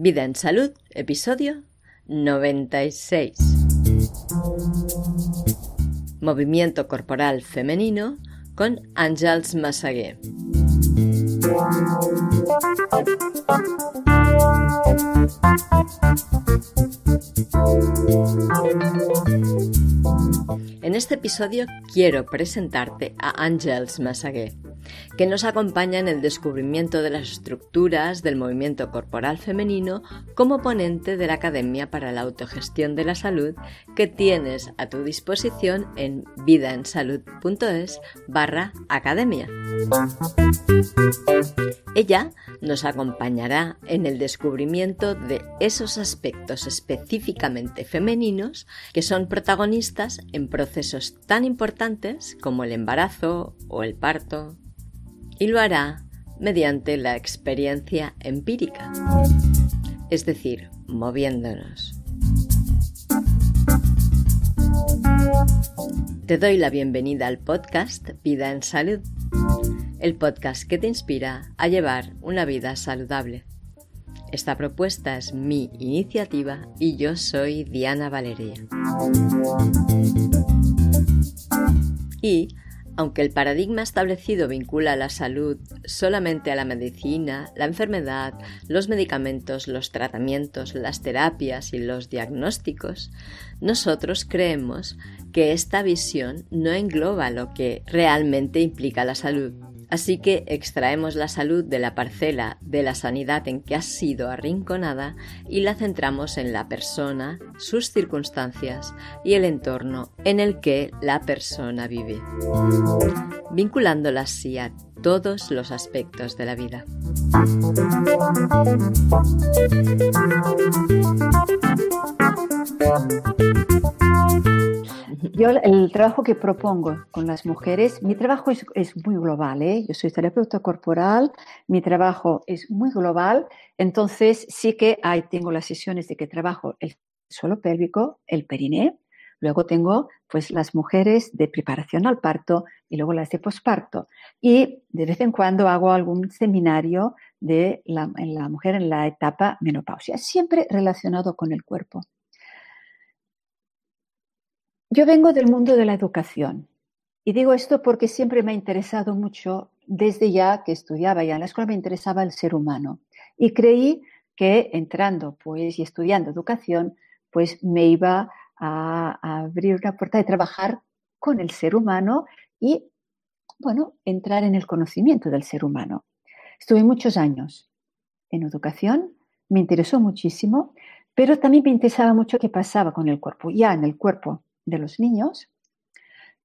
Vida en Salud, episodio 96. Movimiento corporal femenino con Àngels Massaguer. En este episodio quiero presentarte a Àngels Massaguer que nos acompaña en el descubrimiento de las estructuras del movimiento corporal femenino como ponente de la Academia para la Autogestión de la Salud que tienes a tu disposición en vidaensalud.es barra academia. Ella nos acompañará en el descubrimiento de esos aspectos específicamente femeninos que son protagonistas en procesos tan importantes como el embarazo o el parto y lo hará mediante la experiencia empírica, es decir, moviéndonos. Te doy la bienvenida al podcast Vida en Salud, el podcast que te inspira a llevar una vida saludable. Esta propuesta es mi iniciativa y yo soy Diana Valeria. Y aunque el paradigma establecido vincula la salud solamente a la medicina, la enfermedad, los medicamentos, los tratamientos, las terapias y los diagnósticos, nosotros creemos que esta visión no engloba lo que realmente implica la salud Así que extraemos la salud de la parcela de la sanidad en que ha sido arrinconada y la centramos en la persona, sus circunstancias y el entorno en el que la persona vive, vinculándola así a todos los aspectos de la vida. Yo el trabajo que propongo con las mujeres, mi trabajo es, muy global, ¿eh? yo soy terapeuta corporal, mi trabajo es muy global, entonces sí que hay, tengo las sesiones de que trabajo el suelo pélvico, el periné, luego tengo pues las mujeres de preparación al parto y luego las de posparto. Y de vez en cuando hago algún seminario de la, mujer en la etapa menopausia, siempre relacionado con el cuerpo. Yo vengo del mundo de la educación y digo esto porque siempre me ha interesado mucho, desde ya que estudiaba ya en la escuela, me interesaba el ser humano y creí que entrando pues y estudiando educación, pues me iba a, abrir una puerta de trabajar con el ser humano y, bueno, entrar en el conocimiento del ser humano. Estuve muchos años en educación, me interesó muchísimo, pero también me interesaba mucho qué pasaba con el cuerpo, ya en el cuerpo de los niños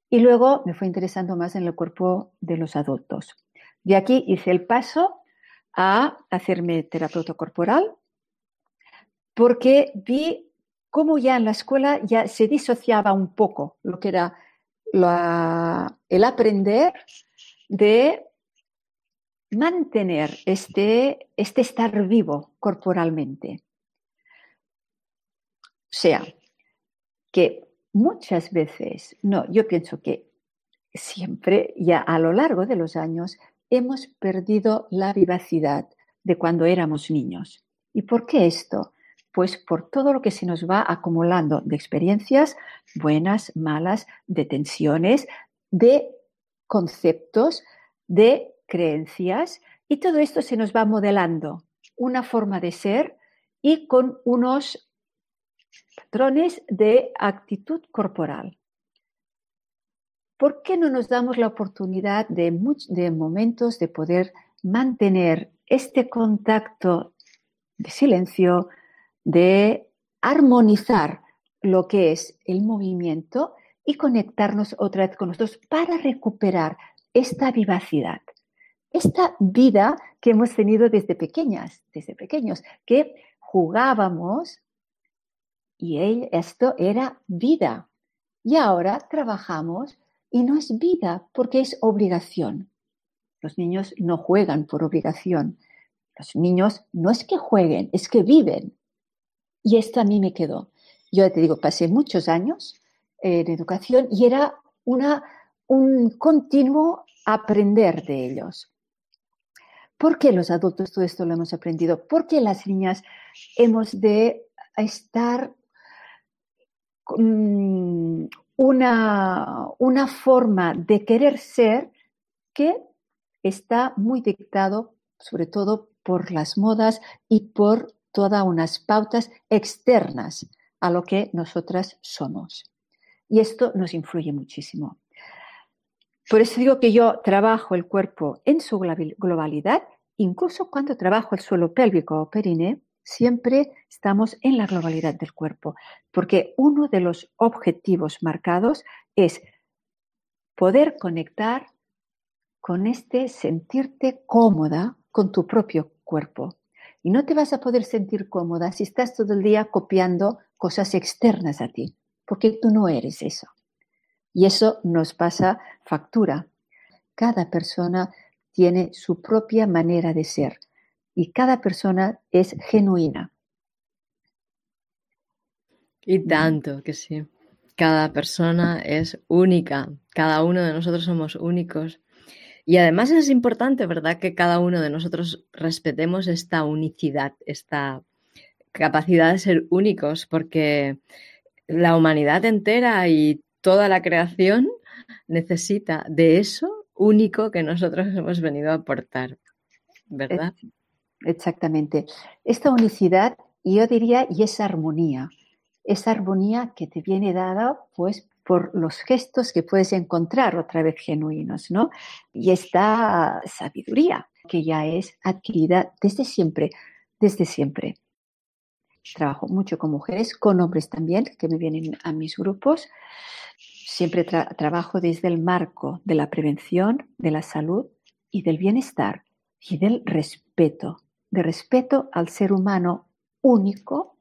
y luego me fue interesando más en el cuerpo de los adultos. De aquí hice el paso a hacerme terapeuta corporal porque vi cómo ya en la escuela ya se disociaba un poco lo que era el aprender de mantener este, este estar vivo corporalmente. O sea, que muchas veces, no, yo pienso que siempre, ya a lo largo de los años, hemos perdido la vivacidad de cuando éramos niños. ¿Y por qué esto? Pues por todo lo que se nos va acumulando de experiencias buenas, malas, de tensiones, de conceptos, de creencias, y todo esto se nos va modelando una forma de ser y con unos patrones de actitud corporal. ¿Por qué no nos damos la oportunidad de, de momentos de poder mantener este contacto de silencio, de armonizar lo que es el movimiento y conectarnos otra vez con nosotros para recuperar esta vivacidad, esta vida que hemos tenido desde pequeñas, desde pequeños, que jugábamos y esto era vida. Y ahora trabajamos y no es vida porque es obligación. Los niños no juegan por obligación. Los niños no es que jueguen, es que viven. Y esto a mí me quedó. Yo te digo, pasé muchos años en educación y era una, un continuo aprender de ellos. ¿Por qué los adultos todo esto lo hemos aprendido? ¿Por qué las niñas hemos de estar una, una forma de querer ser que está muy dictado sobre todo por las modas y por todas unas pautas externas a lo que nosotras somos. Y esto nos influye muchísimo. Por eso digo que yo trabajo el cuerpo en su globalidad, incluso cuando trabajo el suelo pélvico o perine, siempre estamos en la globalidad del cuerpo, porque uno de los objetivos marcados es poder conectar con este sentirte cómoda con tu propio cuerpo. Y no te vas a poder sentir cómoda si estás todo el día copiando cosas externas a ti, porque tú no eres eso. Y eso nos pasa factura. Cada persona tiene su propia manera de ser y cada persona es genuina. Y tanto que sí. Cada persona es única. Cada uno de nosotros somos únicos. Y además es importante, ¿verdad?, que cada uno de nosotros respetemos esta unicidad, esta capacidad de ser únicos, porque la humanidad entera y toda la creación necesita de eso único que nosotros hemos venido a aportar, ¿verdad? Exactamente. Esta unicidad, yo diría, y esa armonía, esa armonía que te viene dada, pues, por los gestos que puedes encontrar otra vez genuinos, ¿no? Y esta sabiduría que ya es adquirida desde siempre, desde siempre. Trabajo mucho con mujeres, con hombres también, que me vienen a mis grupos. Siempre trabajo desde el marco de la prevención, de la salud y del bienestar y del respeto, de respeto al ser humano único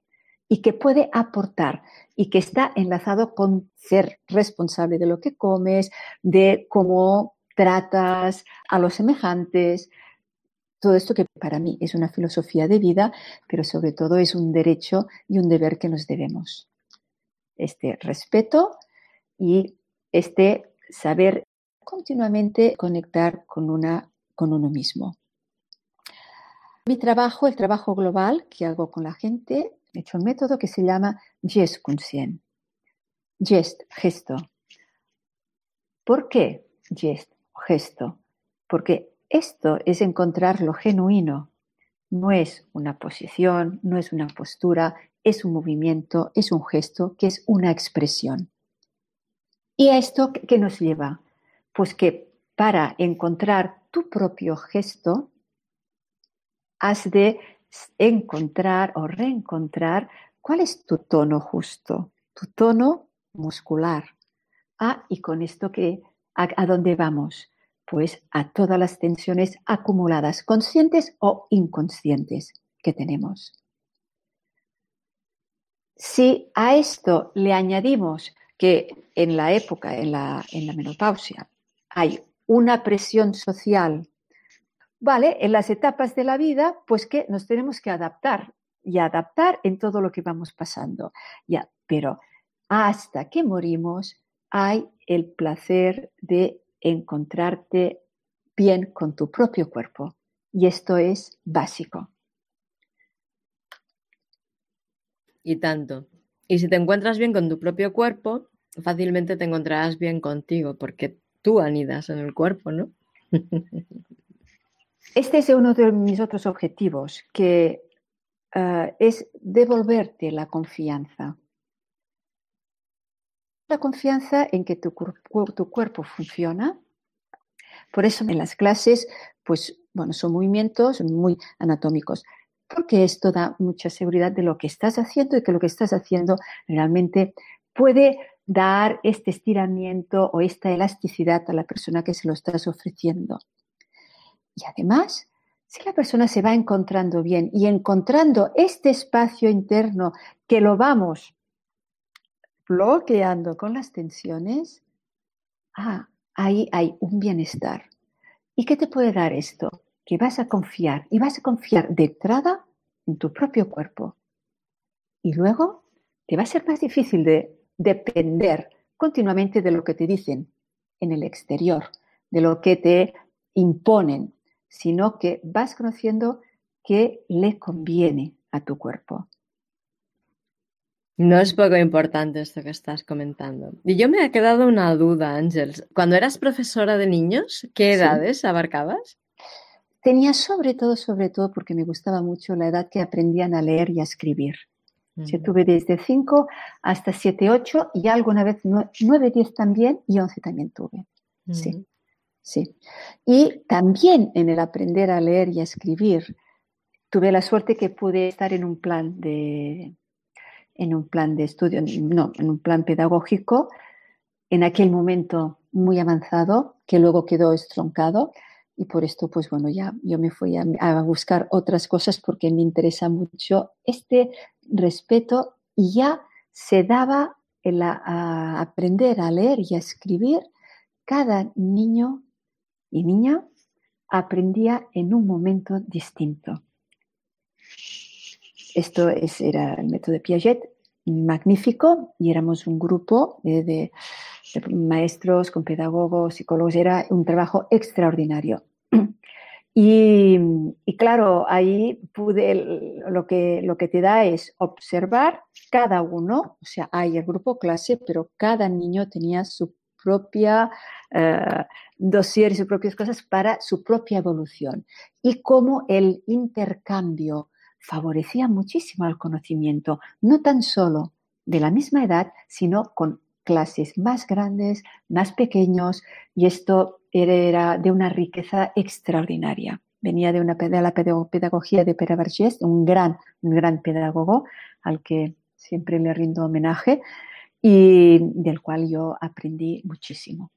y que puede aportar y que está enlazado con ser responsable de lo que comes, de cómo tratas a los semejantes. Todo esto que para mí es una filosofía de vida, pero sobre todo es un derecho y un deber que nos debemos. Este respeto y este saber continuamente conectar con, una, con uno mismo. Mi trabajo, el trabajo global que hago con la gente, he hecho un método que se llama Gestkunsien. Gest, gesto. ¿Por qué gest, gesto? Porque esto es encontrar lo genuino. No es una posición, no es una postura, es un movimiento, es un gesto, que es una expresión. ¿Y a esto qué nos lleva? Pues que para encontrar tu propio gesto, has de encontrar o reencontrar cuál es tu tono justo, tu tono muscular. Ah, y con esto que, ¿a, dónde vamos? Pues a todas las tensiones acumuladas, conscientes o inconscientes que tenemos. Si a esto le añadimos que en la época, en la, en la menopausia, hay una presión social Vale, en las etapas de la vida, pues que nos tenemos que adaptar y adaptar en todo lo que vamos pasando. Ya, pero hasta que morimos hay el placer de encontrarte bien con tu propio cuerpo. Y esto es básico. Y tanto. Y si te encuentras bien con tu propio cuerpo, fácilmente te encontrarás bien contigo, porque tú anidas en el cuerpo, ¿no? Este es uno de mis otros objetivos, que eh, es devolverte la confianza. La confianza en que tu, tu, cuerpo funciona. Por eso en las clases, pues, bueno, son movimientos muy anatómicos, porque esto da mucha seguridad de lo que estás haciendo y que lo que estás haciendo realmente puede dar este estiramiento o esta elasticidad a la persona que se lo estás ofreciendo. Y además, si la persona se va encontrando bien y encontrando este espacio interno que lo vamos bloqueando con las tensiones, ah, ahí hay un bienestar. ¿Y qué te puede dar esto? Que vas a confiar y vas a confiar de entrada en tu propio cuerpo. Y luego te va a ser más difícil de depender continuamente de lo que te dicen en el exterior, de lo que te imponen, sino que vas conociendo qué le conviene a tu cuerpo. No es poco importante esto que estás comentando. Y yo me ha quedado una duda, Ángels. Cuando eras profesora de niños, ¿qué edades abarcabas? Tenía sobre todo, sobre todo, porque me gustaba mucho la edad que aprendían a leer y a escribir. tuve desde 5 hasta 7, 8 y alguna vez 9, 10 también y 11 también tuve. Sí, sí. Y también en el aprender a leer y a escribir, tuve la suerte que pude estar en un plan de, en un plan de estudio, no, en un plan pedagógico, en aquel momento muy avanzado, que luego quedó estroncado. Y por esto, pues bueno, ya yo me fui a, buscar otras cosas porque me interesa mucho este respeto y ya se daba el a aprender a leer y a escribir. Cada niño y niña aprendía en un momento distinto. Esto era el método de Piaget, magnífico, y éramos un grupo de, maestros con pedagogos, psicólogos, era un trabajo extraordinario. Y, claro, ahí pude, lo que, lo que te da es observar cada uno, o sea, hay el grupo clase, pero cada niño tenía su propia uh, dossier y sus propias cosas para su propia evolución. Y cómo el intercambio favorecía muchísimo al conocimiento, no tan solo de la misma edad, sino con clases más grandes, más pequeños, y esto era de una riqueza extraordinaria. Venía de, una, la pedagogía de Pere Vergés, un gran, un gran pedagogo al que siempre le rindo homenaje y del cual yo aprendí muchísimo.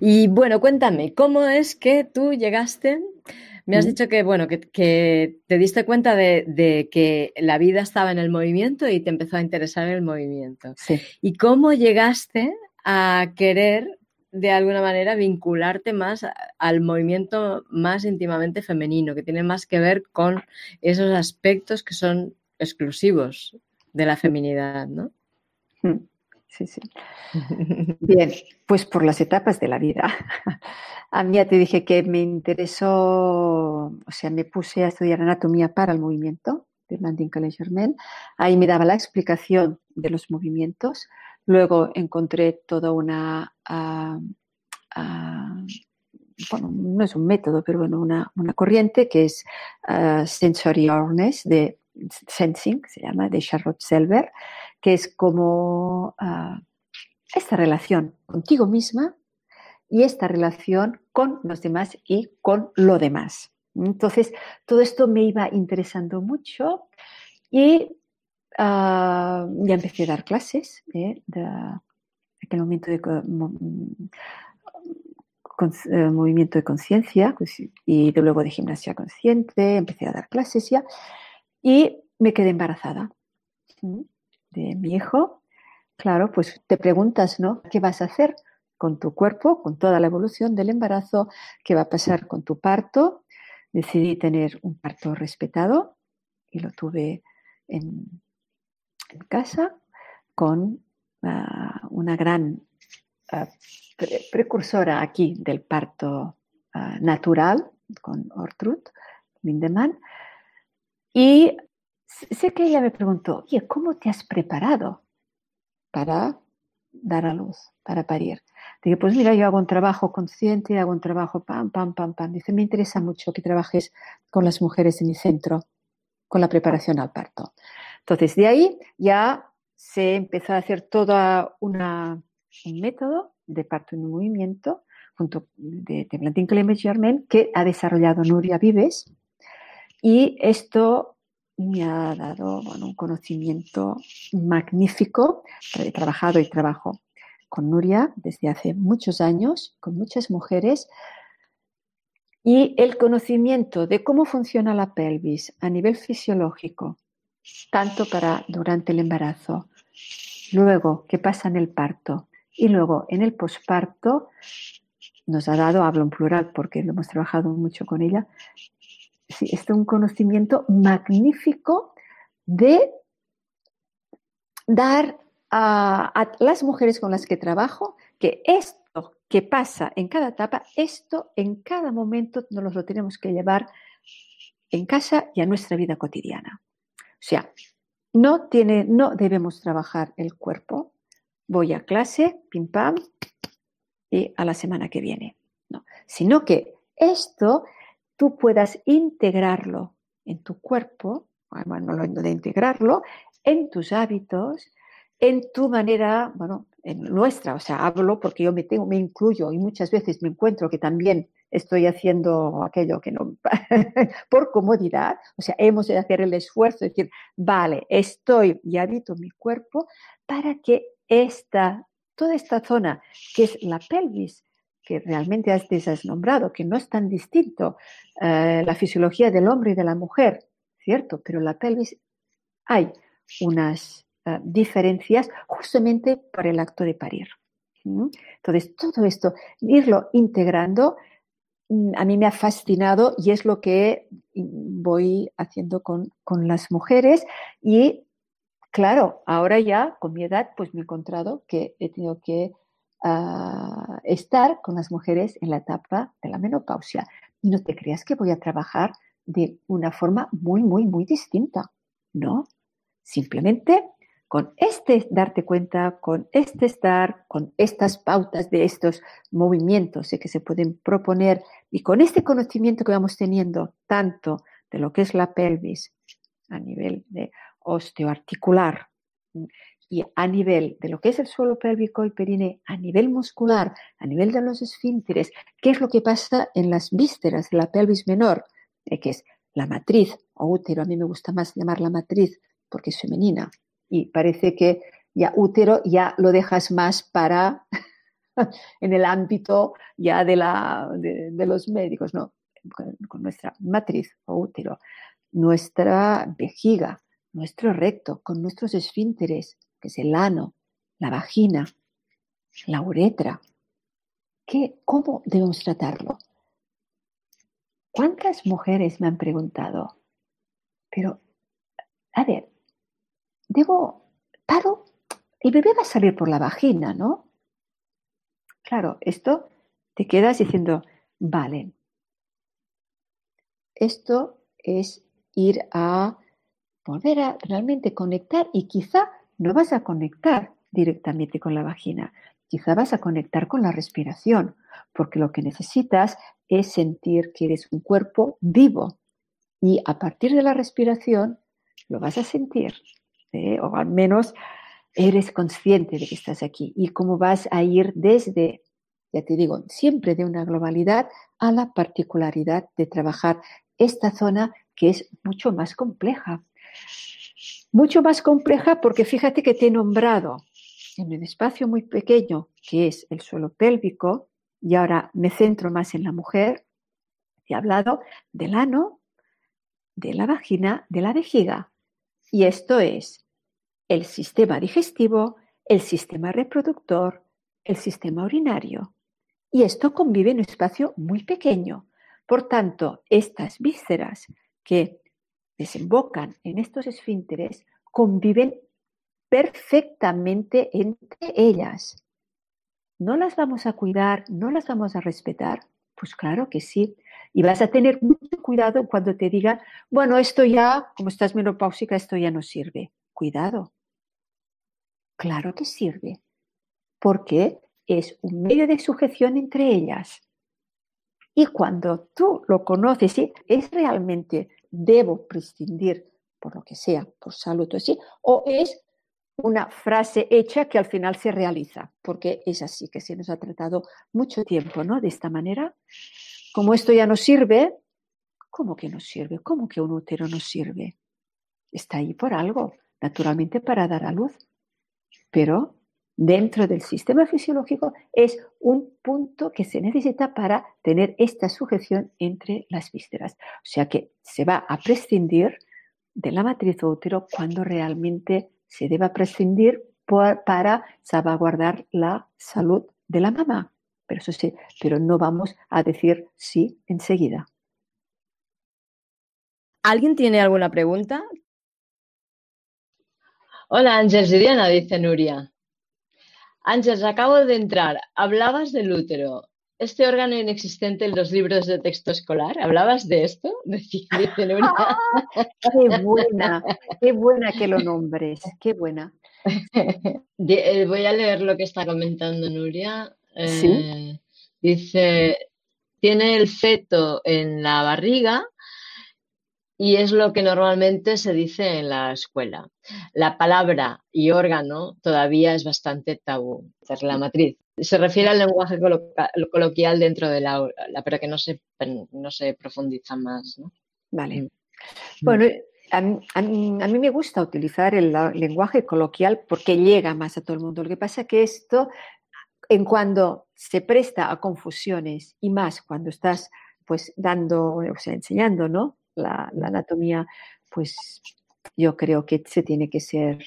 Y bueno, cuéntame, ¿cómo es que tú llegaste me has dicho que, bueno, que, te diste cuenta de, que la vida estaba en el movimiento y te empezó a interesar el movimiento. Sí. ¿Y cómo llegaste a querer, de alguna manera, vincularte más al movimiento más íntimamente femenino, que tiene más que ver con esos aspectos que son exclusivos de la feminidad, ¿no? Mm, sí, sí. Bien, pues por las etapas de la vida. A mí ya te dije que me interesó, o sea, me puse a estudiar anatomía para el movimiento de Blandin Germain. Ahí me daba la explicación de los movimientos. Luego encontré toda una, ah, bueno, no es un método, pero bueno, una, corriente que es uh, Sensory Awareness de Sensing, se llama, de Charlotte Selber, que es como esta relación contigo misma y esta relación con los demás y con lo demás. Entonces, todo esto me iba interesando mucho y ah, ya empecé a dar clases ¿eh? de aquel momento de eh, movimiento de conciencia pues, y de luego de gimnasia consciente, empecé a dar clases ya y me quedé embarazada de mi hijo. Claro, pues te preguntas, ¿no? ¿Qué vas a hacer? con tu cuerpo, con toda la evolución del embarazo, qué va a pasar con tu parto. Decidí tener un parto respetado y lo tuve en, casa con ah, una gran ah, precursora aquí del parto ah, natural, con Ortrud Lindemann. Y sé que ella me preguntó, oye, ¿cómo te has preparado para dar a luz, para parir? Dije, pues mira, yo hago un trabajo consciente, hago un trabajo pam, pam, pam, pam. Dice, me interesa mucho que trabajes con las mujeres en mi centro, con la preparación al parto. Entonces, de ahí ya se empezó a hacer todo un método de parto en movimiento junto de, de Blantin Germain que ha desarrollado Nuria Vives y esto me ha dado un conocimiento magnífico. He trabajado y trabajo con Nuria desde hace muchos años, con muchas mujeres, y el conocimiento de cómo funciona la pelvis a nivel fisiológico, tanto para durante el embarazo, luego qué pasa en el parto y luego en el posparto, nos ha dado, hablo en plural porque lo hemos trabajado mucho con ella, sí, es un conocimiento magnífico de dar a, las mujeres con las que trabajo que esto que pasa en cada etapa, esto en cada momento nos lo tenemos que llevar en casa y a nuestra vida cotidiana. O sea, no, tiene, no debemos trabajar el cuerpo. Voy a clase, pim pam, y a la semana que viene. No, sino que esto tú puedas integrarlo en tu cuerpo, bueno, de integrarlo en tus hábitos, en tu manera, bueno, en nuestra, o sea, hablo porque yo me tengo, me incluyo y muchas veces me encuentro que también estoy haciendo aquello que no, por comodidad, o sea, hemos de hacer el esfuerzo de decir, vale, estoy y habito mi cuerpo para que esta, toda esta zona que es la pelvis, que realmente has nombrado, que no es tan distinto eh, la fisiología del hombre y de la mujer, ¿cierto? Pero la pelvis hay unas eh, diferencias justamente por el acto de parir. Entonces, todo esto, irlo integrando, mm, a mí me ha fascinado y es lo que voy haciendo con, con las mujeres y claro, ahora ya con mi edad pues me he encontrado que he tenido que uh, estar con las mujeres en la etapa de la menopausia. Y no te creas que voy a trabajar de una forma muy, muy, muy distinta. No, simplemente con este darte cuenta, con este estar, con estas pautas de estos movimientos que se pueden proponer y con este conocimiento que vamos teniendo tanto de lo que es la pelvis a nivel de osteoarticular y a nivel de lo que es el suelo pélvico y perine, a nivel muscular, a nivel de los esfínteres, qué es lo que pasa en las vísceras de la pelvis menor, eh, que es la matriz o útero, a mí me gusta más llamar la matriz porque es femenina y parece que ya útero ya lo dejas más para en el ámbito ya de, la, de, los médicos, no, con nuestra matriz o útero, nuestra vejiga, nuestro recto, con nuestros esfínteres, que es el ano, la vagina, la uretra. ¿Qué, ¿Cómo debemos tratarlo? ¿Cuántas mujeres me han preguntado? Pero, a ver, debo, paro, el bebé va a salir por la vagina, ¿no? Claro, esto te quedas diciendo, vale, esto es ir a volver a realmente conectar y quizá no vas a conectar directamente con la vagina, quizá vas a conectar con la respiración, porque lo que necesitas es sentir que eres un cuerpo vivo. Y a partir de la respiración lo vas a sentir, o al menos eres consciente de que estás aquí. Y cómo vas a ir desde, ya te digo, siempre de una globalidad a la particularidad de trabajar esta zona que es mucho más compleja mucho más compleja porque fíjate que te he nombrado en un espacio muy pequeño que es el suelo pélvico y ahora me centro más en la mujer. He hablado del ano, de la vagina, de la vejiga. Y esto es el sistema digestivo, el sistema reproductor, el sistema urinario. Y esto convive en un espacio muy pequeño. Por tanto, estas vísceras que desembocan en estos esfínteres conviven perfectamente entre ellas. ¿No las vamos a cuidar? ¿No las vamos a respetar? Pues claro que sí. Y vas a tener mucho cuidado cuando te digan, bueno, esto ya, como estás menopáusica, esto ya no sirve. Cuidado. Claro que sirve. Porque es un medio de sujeción entre ellas. Y cuando tú lo conoces, es realmente debo prescindir por lo que sea, por salud o así, o es una frase hecha que al final se realiza, porque es así que se nos ha tratado mucho tiempo, ¿no? De esta manera. Como esto ya no sirve, ¿cómo que no sirve? ¿Cómo que un útero no sirve? Está ahí por algo, naturalmente para dar a luz. Pero dentro del sistema fisiológico es un punto que se necesita para tener esta sujeción entre las vísceras. O sea que se va a prescindir de la matriz útero cuando realmente se deba prescindir para salvaguardar la salud de la mamá. Pero eso sí, pero no vamos a decir sí enseguida. ¿Alguien tiene alguna pregunta? Hola, Ángel Diana, dice Nuria. Ángeles, acabo de entrar. Hablabas del útero. Este órgano inexistente en los libros de texto escolar. ¿Hablabas de esto? qué buena, qué buena que lo nombres. Qué buena. Eh, voy a leer lo que está comentando Nuria. Eh, dice, tiene el feto en la barriga y es lo que normalmente se dice en la escuela. La palabra y órgano todavía es bastante tabú. Es la matriz. Se refiere al lenguaje coloquial dentro del aula, pero que no se, no se profundiza más. Vale. Mm. Bueno, a mí, me gusta utilizar el lenguaje coloquial porque llega más a todo el mundo. Lo que pasa es que esto, en cuando se presta a confusiones y más cuando estás pues dando, o sea, enseñando, ¿no? La, la anatomía, pues yo creo que se tiene que ser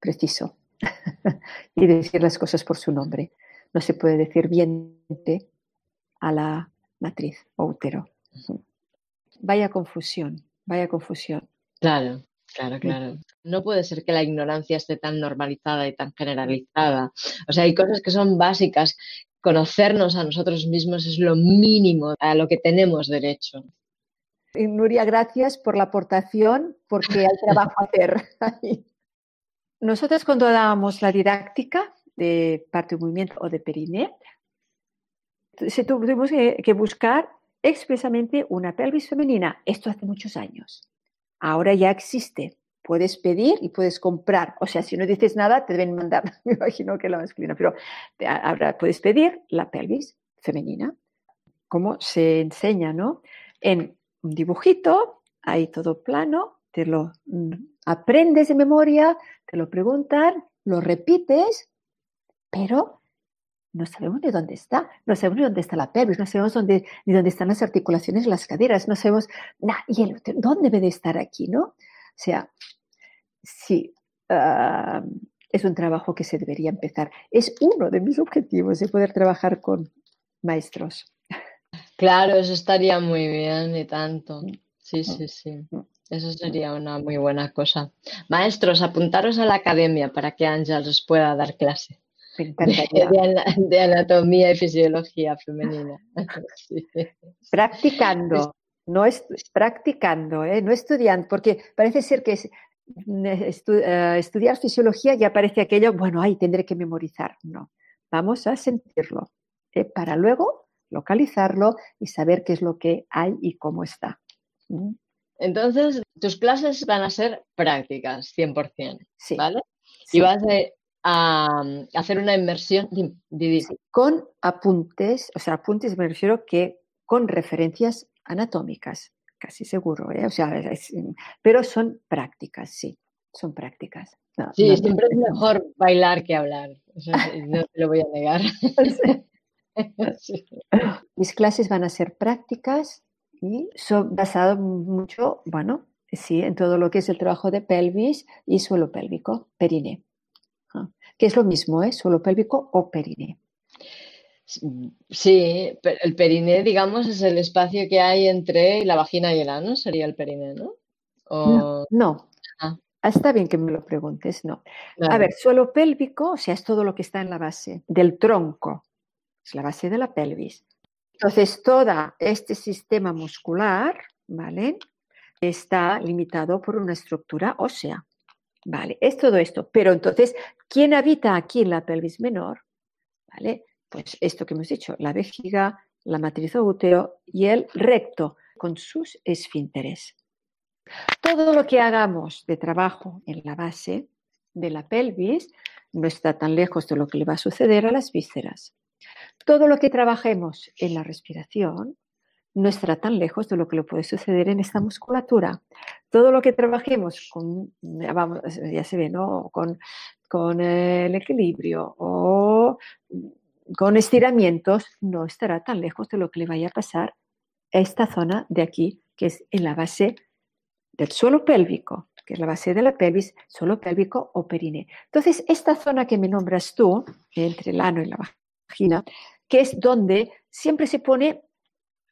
preciso y decir las cosas por su nombre. No se puede decir vientre a la matriz o útero. Vaya confusión. Vaya confusión. Claro, claro, claro. No puede ser que la ignorancia esté tan normalizada y tan generalizada. O sea, hay cosas que son básicas. Conocernos a nosotros mismos es lo mínimo a lo que tenemos derecho. Nuria, gracias por la aportación, porque hay trabajo a hacer. Nosotros cuando dábamos la didáctica de parte de movimiento o de periné, tuvimos que buscar expresamente una pelvis femenina. Esto hace muchos años. Ahora ya existe. Puedes pedir y puedes comprar. O sea, si no dices nada, te deben mandar, me imagino que la masculina, pero ahora puedes pedir la pelvis femenina, como se enseña, ¿no? En un dibujito, ahí todo plano, te lo mm, aprendes de memoria, te lo preguntan, lo repites, pero no sabemos ni dónde está, no sabemos ni dónde está la pelvis, no sabemos dónde, ni dónde están las articulaciones las caderas, no sabemos, nada, y el ¿dónde debe estar aquí, no? O sea, sí, ah, es un trabajo que se debería empezar. Es uno de mis objetivos de poder trabajar con maestros. Claro, eso estaría muy bien y tanto. Sí, sí, sí. Eso sería una muy buena cosa. Maestros, apuntaros a la academia para que Ángel os pueda dar clase. De, anatomía y fisiología femenina. Practicando, no es practicando, ¿eh? no estudiando, porque parece ser que eh, estudiar fisiología ya parece aquello, bueno, ahí tendré que memorizar. No, vamos a sentirlo ¿eh? para luego localizarlo y saber qué es lo que hay y cómo está. ¿Mm? Entonces, tus clases van a ser prácticas, 100%, sí. ¿vale? Y vas a a, hacer una inmersión con apuntes, o sea, apuntes me refiero que con referencias anatómicas, casi seguro, ¿eh? o sea, pero son prácticas, sí, son prácticas. sí, siempre es mejor bailar que hablar, no te lo voy a negar. Mis clases van a ser prácticas y son basadas mucho, bueno, sí, en todo lo que es el trabajo de pelvis y suelo pélvico, periné que es lo mismo, ¿eh? suelo pélvico o periné. Sí, el periné, digamos, es el espacio que hay entre la vagina y el ano, sería el periné, ¿no? No, ah. Está bien que me lo preguntes, no. A ver, suelo pélvico, o sea, es todo lo que está en la base del tronco, es la base de la pelvis. Entonces, todo este sistema muscular, ¿vale? Está limitado por una estructura ósea. Vale, es todo esto. Pero entonces, ¿quién habita aquí en la pelvis menor? Vale, pues esto que hemos dicho, la vejiga, la matriz útero y el recto con sus esfínteres. Todo lo que hagamos de trabajo en la base de la pelvis no está tan lejos de lo que le va a suceder a las vísceras. Todo lo que trabajemos en la respiración no estará tan lejos de lo que le puede suceder en esta musculatura. Todo lo que trabajemos con, ya se ve, ¿no? Con, con el equilibrio o con estiramientos, no estará tan lejos de lo que le vaya a pasar a esta zona de aquí, que es en la base del suelo pélvico, que es la base de la pelvis, suelo pélvico o perine. Entonces, esta zona que me nombras tú, entre el ano y la que es donde siempre se pone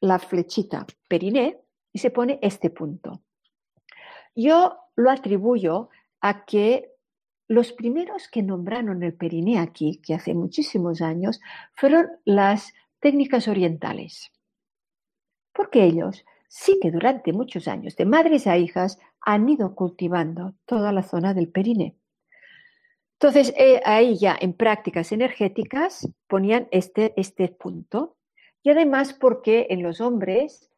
la flechita periné y se pone este punto. Yo lo atribuyo a que los primeros que nombraron el periné aquí, que hace muchísimos años, fueron las técnicas orientales. Porque ellos sí que durante muchos años, de madres a hijas, han ido cultivando toda la zona del periné. Entonces, eh, ahí ya en prácticas energéticas ponían este, este punto. Y además porque en los hombres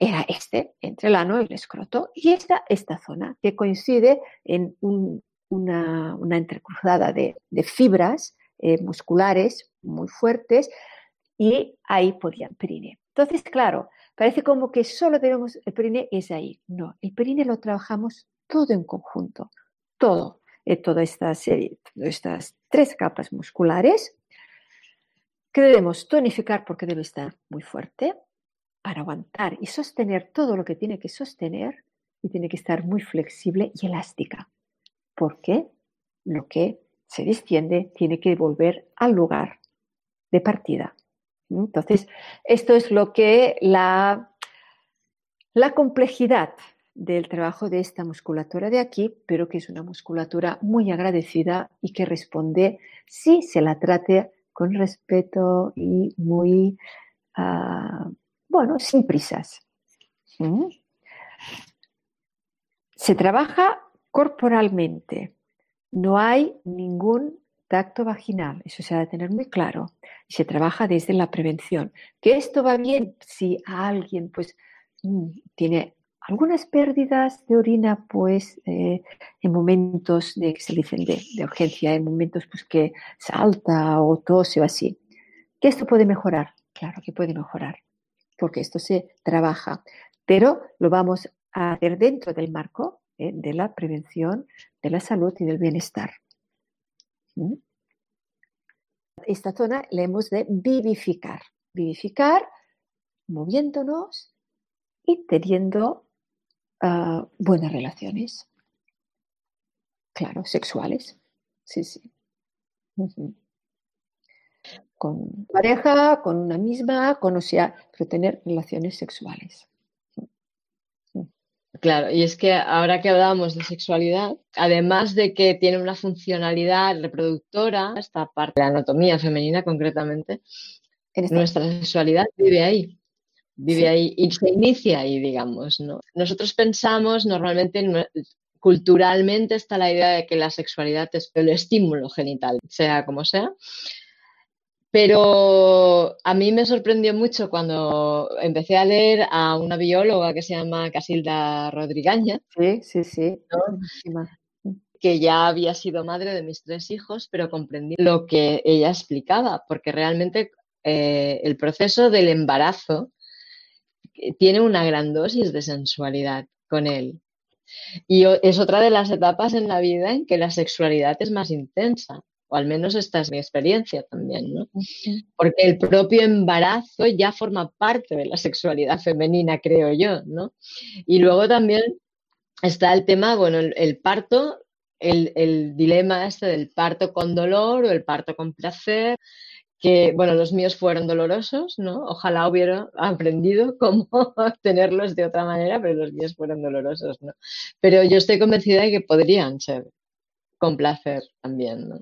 era este, entre el ano y el escroto, y esta, esta zona, que coincide en una, entrecruzada de, fibras eh, musculares muy fuertes, y ahí podían perine. Entonces, claro, parece como que solo tenemos el perine es ahí. No, el perine lo trabajamos todo en conjunto, todo, toda esta serie, estas tres capas musculares que debemos tonificar porque debe estar muy fuerte, para aguantar y sostener todo lo que tiene que sostener y tiene que estar muy flexible y elástica, porque lo que se distiende tiene que volver al lugar de partida. Entonces, esto es lo que la, la complejidad del trabajo de esta musculatura de aquí, pero que es una musculatura muy agradecida y que responde si se la trate con respeto y muy ah, bueno, sin prisas. Se trabaja corporalmente. No hay ningún tacto vaginal, eso se ha de tener muy claro. Se trabaja desde la prevención. Que esto va bien si alguien pues mm, tiene algunas pérdidas de orina, pues eh, en momentos de que se dicen de, de, urgencia, en momentos pues que salta o tose o así. Que esto puede mejorar, claro que puede mejorar porque esto se trabaja, pero lo vamos a hacer dentro del marco eh, de la prevención de la salud y del bienestar. ¿Mm? Esta zona la hemos de vivificar, vivificar moviéndonos y teniendo ah, buenas relaciones, claro, sexuales. Sí, sí. Con pareja, con una misma, con, o sea, pero tener relaciones sexuales. Claro, y es que ahora que hablábamos de sexualidad, además de que tiene una funcionalidad reproductora, esta parte de la anatomía femenina concretamente, nuestra sexualidad vive ahí, vive ahí y se inicia ahí, digamos, ¿no? Nosotros pensamos normalmente, culturalmente está la idea de que la sexualidad es el estímulo genital, sea como sea, pero a mí me sorprendió mucho cuando empecé a leer a una bióloga que se llama Casilda Rodrigaña. Sí, sí, sí. Que ya había sido madre de mis tres hijos, pero comprendí lo que ella explicaba, porque realmente eh, el proceso del embarazo tiene una gran dosis de sensualidad con él. Y es otra de las etapas en la vida en que la sexualidad es más intensa o al menos esta es mi experiencia también, ¿no? Porque el propio embarazo ya forma parte de la sexualidad femenina, creo yo, ¿no? Y luego también está el tema, bueno, el, parto, el, dilema este del parto con dolor o el parto con placer, que, bueno, los míos fueron dolorosos, ¿no? Ojalá hubiera aprendido cómo tenerlos de otra manera, pero los míos fueron dolorosos, ¿no? Pero yo estoy convencida de que podrían ser con placer también, ¿no?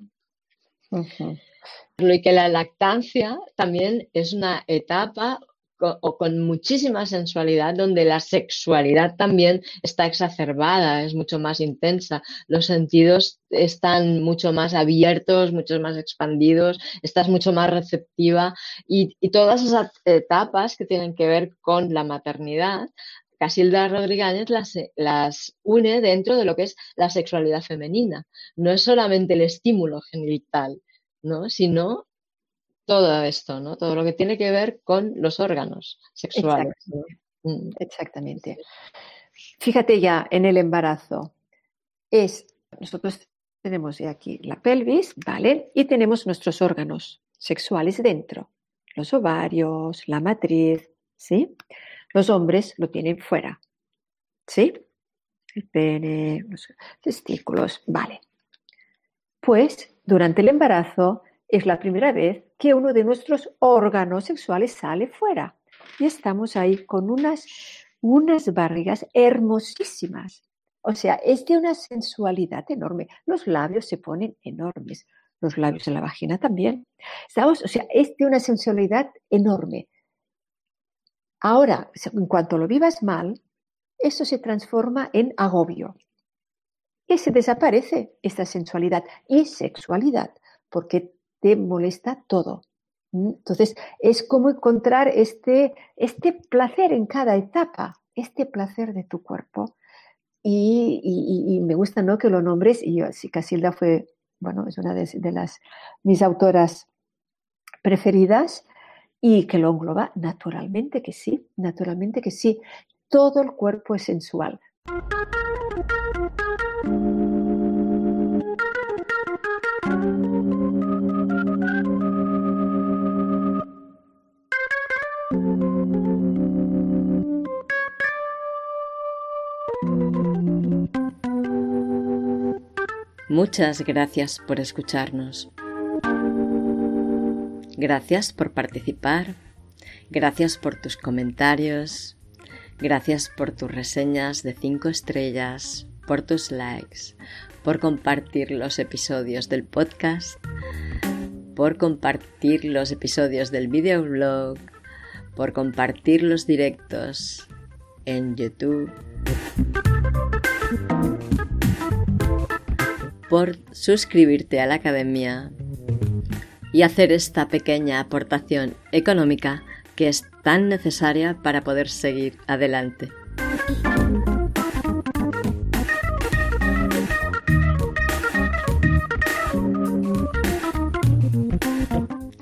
Y que la lactancia también es una etapa o con muchísima sensualidad, donde la sexualidad también está exacerbada, es mucho más intensa, los sentidos están mucho más abiertos, mucho más expandidos, estás mucho más receptiva y, y todas esas etapas que tienen que ver con la maternidad Casilda Rodríguez las, las, une dentro de lo que es la sexualidad femenina. No es solamente el estímulo genital, ¿no? sino todo esto, ¿no? todo lo que tiene que ver con los órganos sexuales. Mm. Exactamente. Fíjate ya en el embarazo. Es, nosotros tenemos aquí la pelvis, ¿vale? Y tenemos nuestros órganos sexuales dentro, los ovarios, la matriz, ¿sí? Los hombres lo tienen fuera. ¿Sí? El pene, los testículos, vale. Pues durante el embarazo es la primera vez que uno de nuestros órganos sexuales sale fuera. Y estamos ahí con unas, unas barrigas hermosísimas, O sea, es de una sensualidad enorme. Los labios se ponen enormes, los labios en la vagina también. ¿Sabes? O sea, es de una sensualidad enorme. Ahora, en cuanto lo vivas mal, eso se transforma en agobio. Y se desaparece esta sensualidad y sexualidad, porque te molesta todo. Entonces, es como encontrar este, este placer en cada etapa, este placer de tu cuerpo. Y, me gusta ¿no? que lo nombres, y yo, sí, Casilda fue, bueno, es una de, de las mis autoras preferidas, y que lo engloba naturalmente que sí, naturalmente que sí. Todo el cuerpo es sensual. Muchas gracias por escucharnos. Gracias por participar. Gracias por tus comentarios. Gracias por tus reseñas de 5 estrellas, por tus likes, por compartir los episodios del podcast, por compartir los episodios del videoblog, por compartir los directos en YouTube por suscribirte a la academia y hacer esta pequeña aportación económica que es tan necesaria para poder seguir adelante.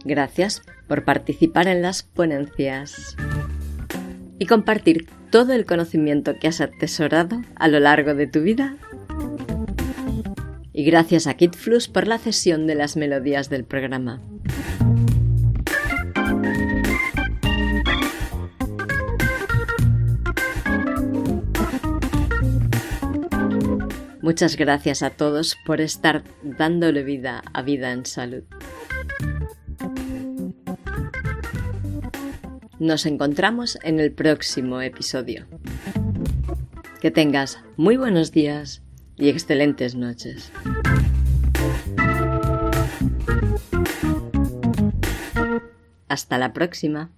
Gracias por participar en las ponencias y compartir todo el conocimiento que has atesorado a lo largo de tu vida y gracias a Kid Flus por la cesión de las melodías del programa. Muchas gracias a todos por estar dándole vida a vida en salud. Nos encontramos en el próximo episodio. Que tengas muy buenos días y excelentes noches. Hasta la próxima.